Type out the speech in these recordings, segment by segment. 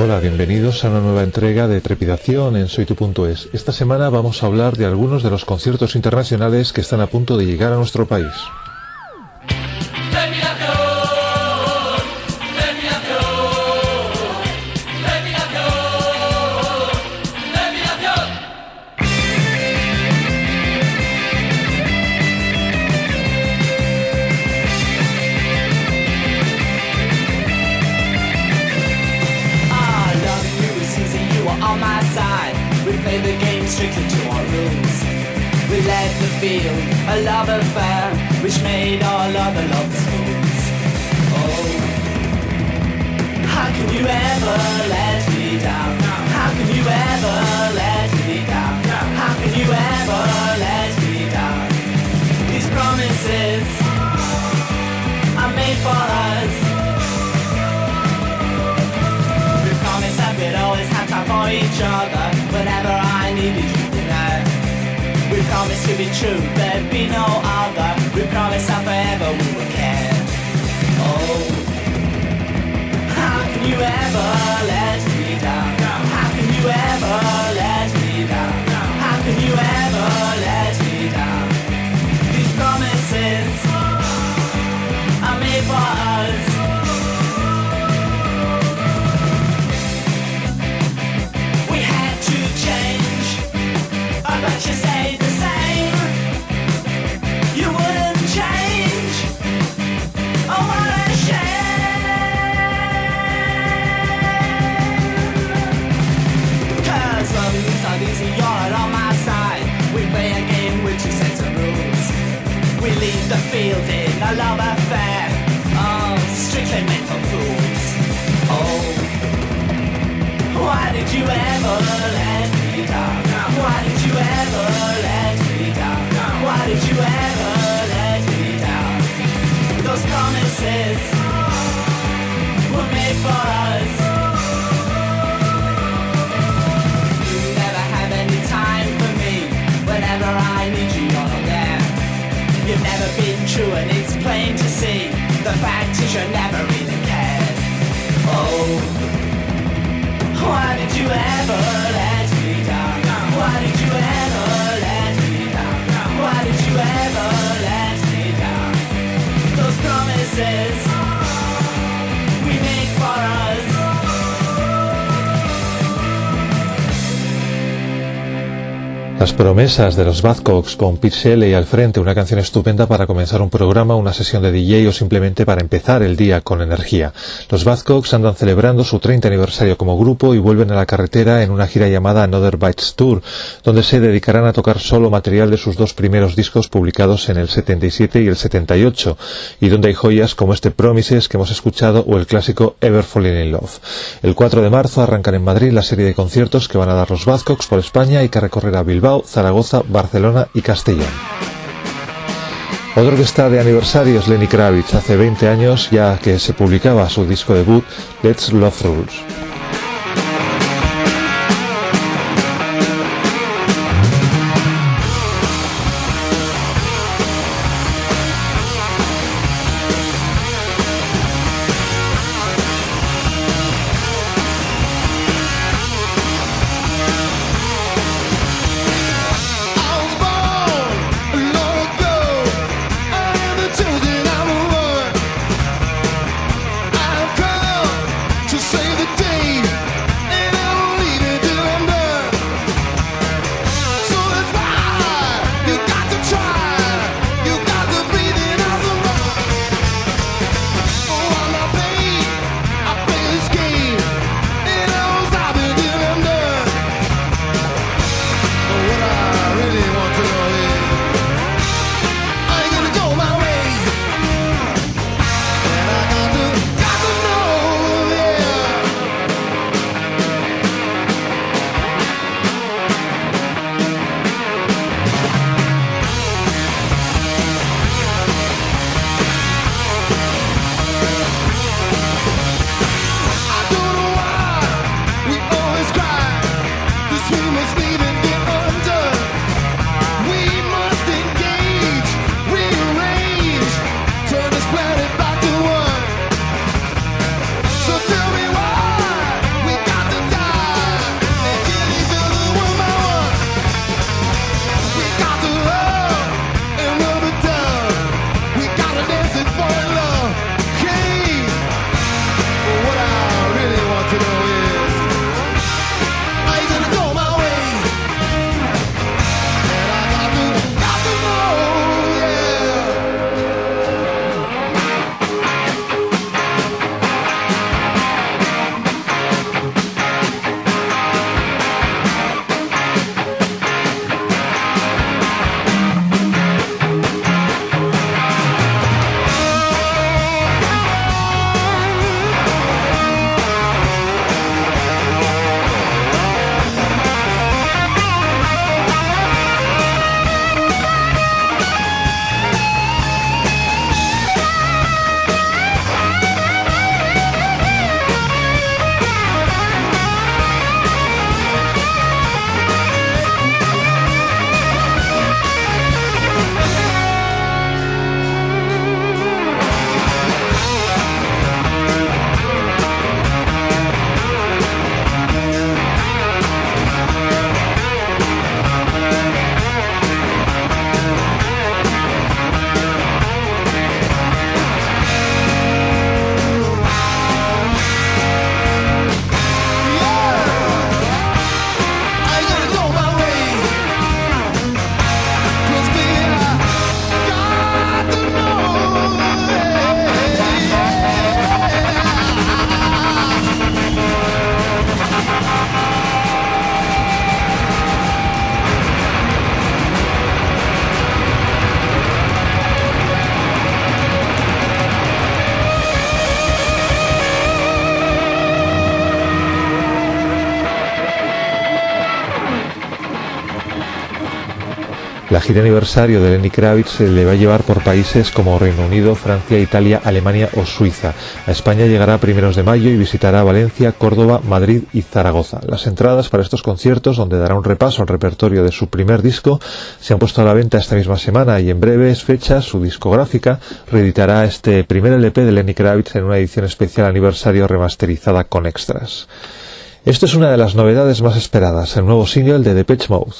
Hola, bienvenidos a una nueva entrega de Trepidación en soytu.es. Esta semana vamos a hablar de algunos de los conciertos internacionales que están a punto de llegar a nuestro país. Field, a love affair, which made all other lovers fools. Oh, how can you ever let me down? How can you ever let me down? How can you ever let me down? These promises are made for us. We promised that we'd always have time for each other whenever I needed you. We promised to be true, there'd be no other. We promised that forever we would care. Oh, how can you ever let me down? A love affair. Oh, strictly meant for fools. Oh. Why did you ever let me down? Why did you ever let me down? Why did you ever let me down? Those promises were made for us. You never have any time for me. Whenever I need you, you're there. You've never been true, see. The fact is, you never really cared. Oh. Why did you ever let me down? Why did you ever let me down? Why did you ever Las promesas de los Badcocks con Pete Shelley al frente, una canción estupenda para comenzar un programa, una sesión de DJ o simplemente para empezar el día con energía. Los Badcocks andan celebrando su 30 aniversario como grupo y vuelven a la carretera en una gira llamada Another Bites Tour, donde se dedicarán a tocar solo material de sus dos primeros discos publicados en el 77 y el 78, y donde hay joyas como este Promises que hemos escuchado o el clásico Ever Falling in Love. El 4 de marzo arrancan en Madrid la serie de conciertos que van a dar los Badcocks por España y que recorrerá Bilbao, Zaragoza, Barcelona y Castellón. Otro que está de aniversario es Lenny Kravitz, hace 20 años ya que se publicaba su disco debut Let's Love Rules. La gira aniversario de Lenny Kravitz se le va a llevar por países como Reino Unido, Francia, Italia, Alemania o Suiza. A España llegará a primeros de mayo y visitará Valencia, Córdoba, Madrid y Zaragoza. Las entradas para estos conciertos, donde dará un repaso al repertorio de su primer disco, se han puesto a la venta esta misma semana y en breves fechas su discográfica reeditará este primer LP de Lenny Kravitz en una edición especial aniversario remasterizada con extras. Esto es una de las novedades más esperadas, el nuevo single de Depeche Mode.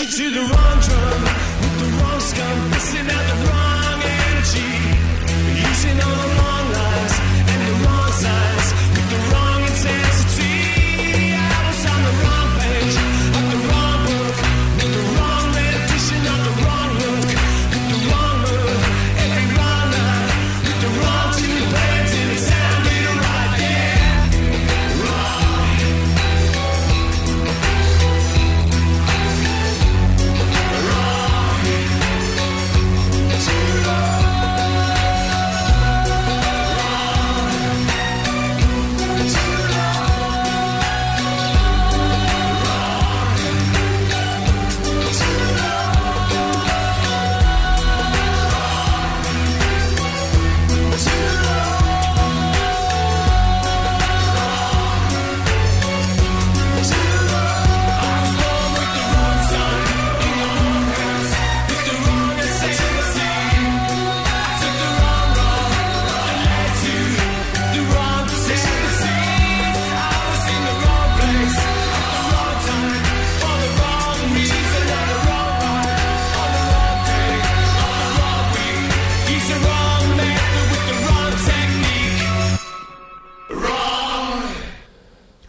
you to the wrong drum.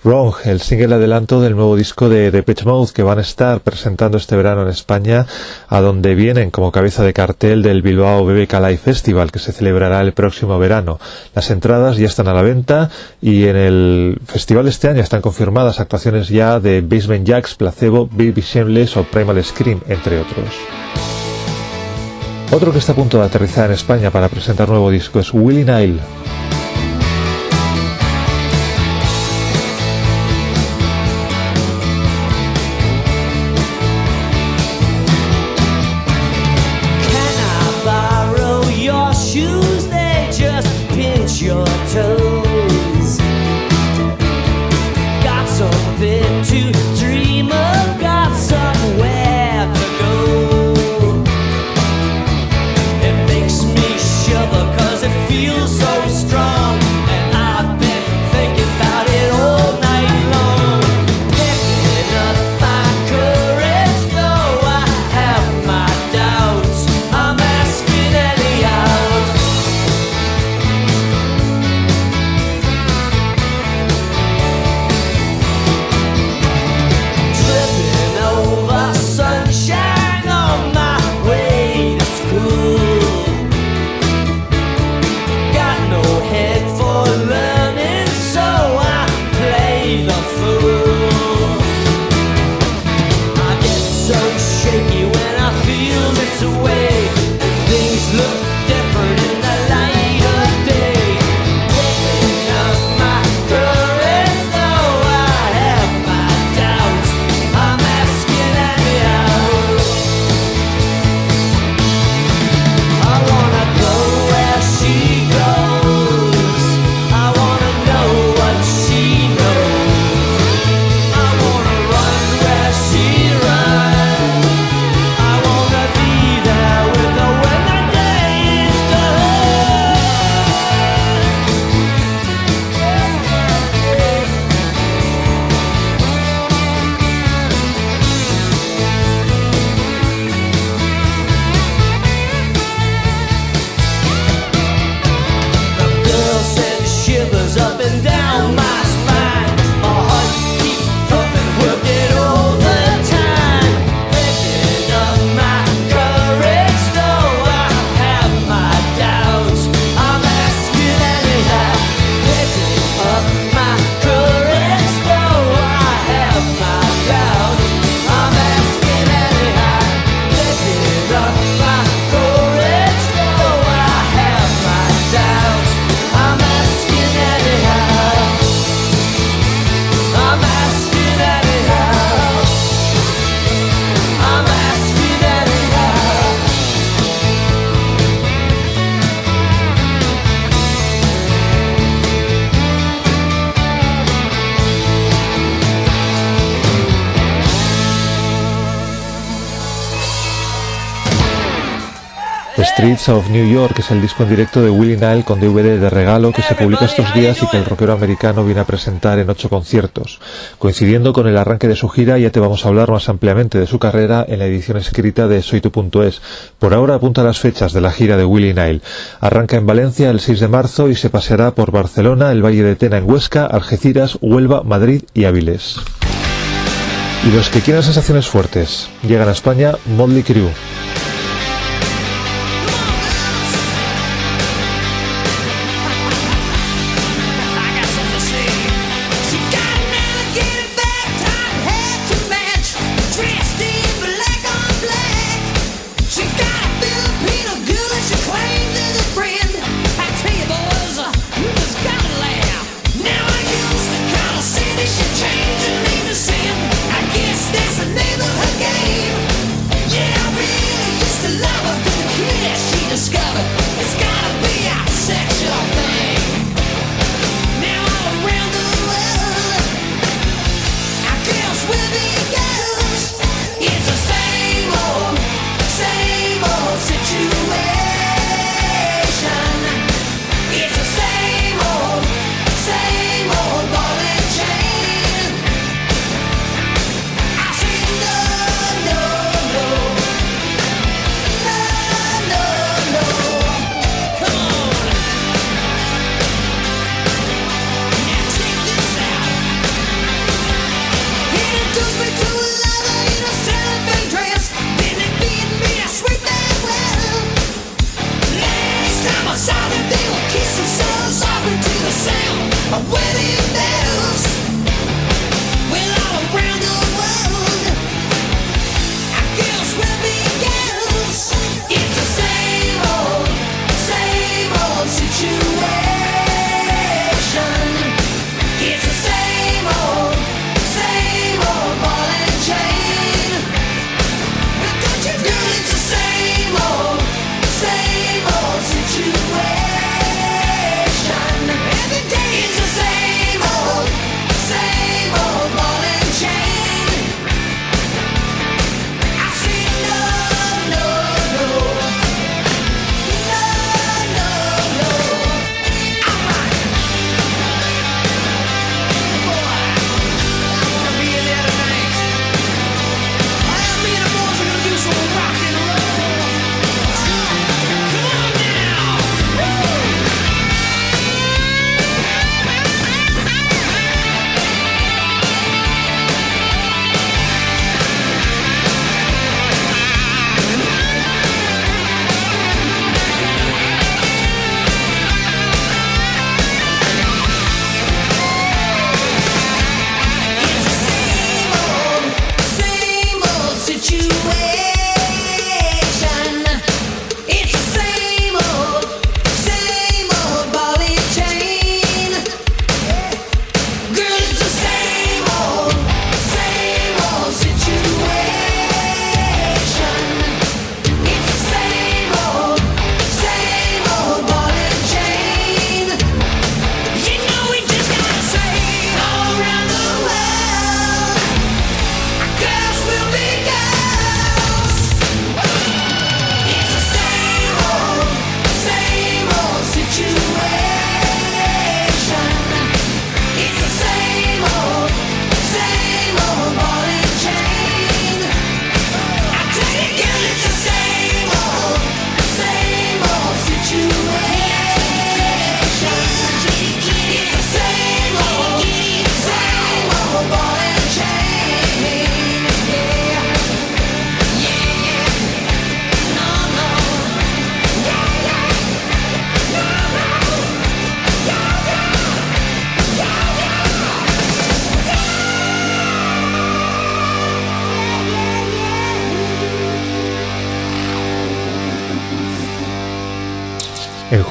Wrong, el single adelanto del nuevo disco de Depeche Mode que van a estar presentando este verano en España, a donde vienen como cabeza de cartel del Bilbao BBK Live Festival que se celebrará el próximo verano. Las entradas ya están a la venta y en el festival de este año están confirmadas actuaciones ya de Basement Jacks, Placebo, Baby Shameless o Primal Scream, entre otros. Otro que está a punto de aterrizar en España para presentar nuevo disco es Willie Nile. Streets of New York es el disco en directo de Willie Nile con DVD de regalo que se publica estos días y que el rockero americano viene a presentar en ocho conciertos. Coincidiendo con el arranque de su gira, ya te vamos a hablar más ampliamente de su carrera en la edición escrita de soytu.es. Por ahora apunta las fechas de la gira de Willie Nile. Arranca en Valencia el 6 de marzo y se paseará por Barcelona, el Valle de Tena en Huesca, Algeciras, Huelva, Madrid y Áviles. Y los que quieran sensaciones fuertes, llegan a España Motley Crue.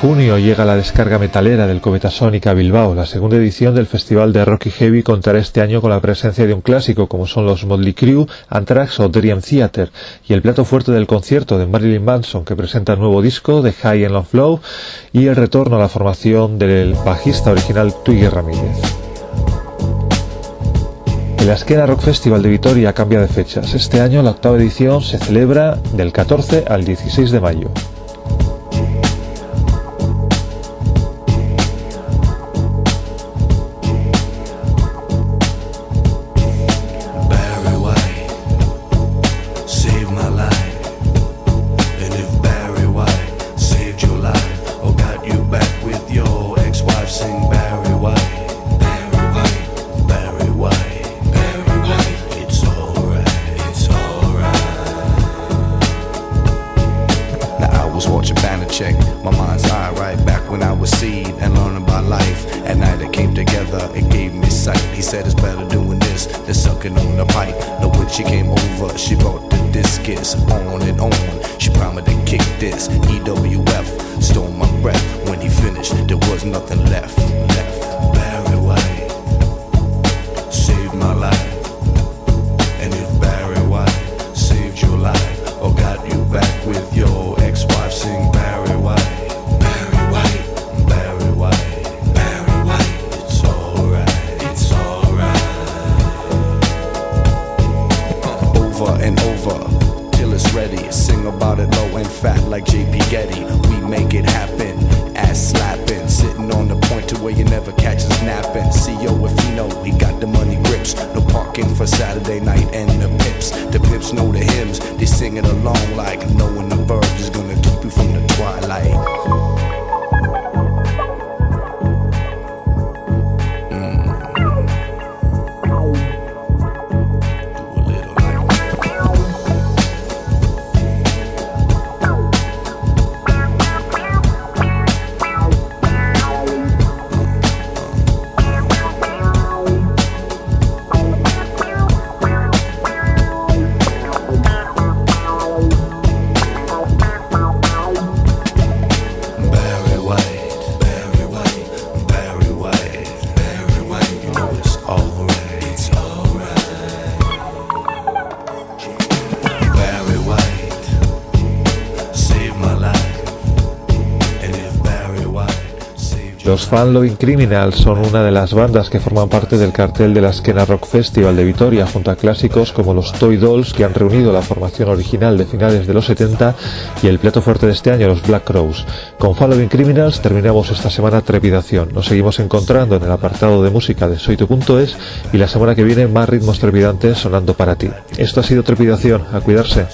Junio llega la descarga metalera del Cometa Sónica a Bilbao. La segunda edición del Festival de Rock y Heavy contará este año con la presencia de un clásico como son los Motley Crue, Anthrax o Dream Theater y el plato fuerte del concierto de Marilyn Manson que presenta el nuevo disco de High and Low Flow y el retorno a la formación del bajista original Twiggy Ramírez. El Asquena Rock Festival de Vitoria cambia de fechas. Este año la octava edición se celebra del 14 al 16 de mayo. check. My mind's eye right back when I was seed and learning about life. At night it came together, it gave me sight. He said it's better doing this than sucking on a pipe. Now when she came over, she brought the discus on and on. She promised to kick this EWF. Stole my breath when he finished. There was nothing left. left. Over and over till it's ready. Sing about it low and fat like JP Getty. We make it happen. Ass slapping, sitting on the point to where you never catch us napping. CEO know he got the money grips. No parking for Saturday night and the pips. The pips know the hymns. They sing it along like knowing the verb is gonna keep you from the twilight. Los Fan Loving son una de las bandas que forman parte del cartel de la Skena Rock Festival de Vitoria, junto a clásicos como los Toy Dolls, que han reunido la formación original de finales de los 70, y el plato fuerte de este año, los Black Crows. Con Fan Criminals terminamos esta semana Trepidación. Nos seguimos encontrando en el apartado de música de soytu.es y la semana que viene más ritmos trepidantes sonando para ti. Esto ha sido Trepidación. A cuidarse.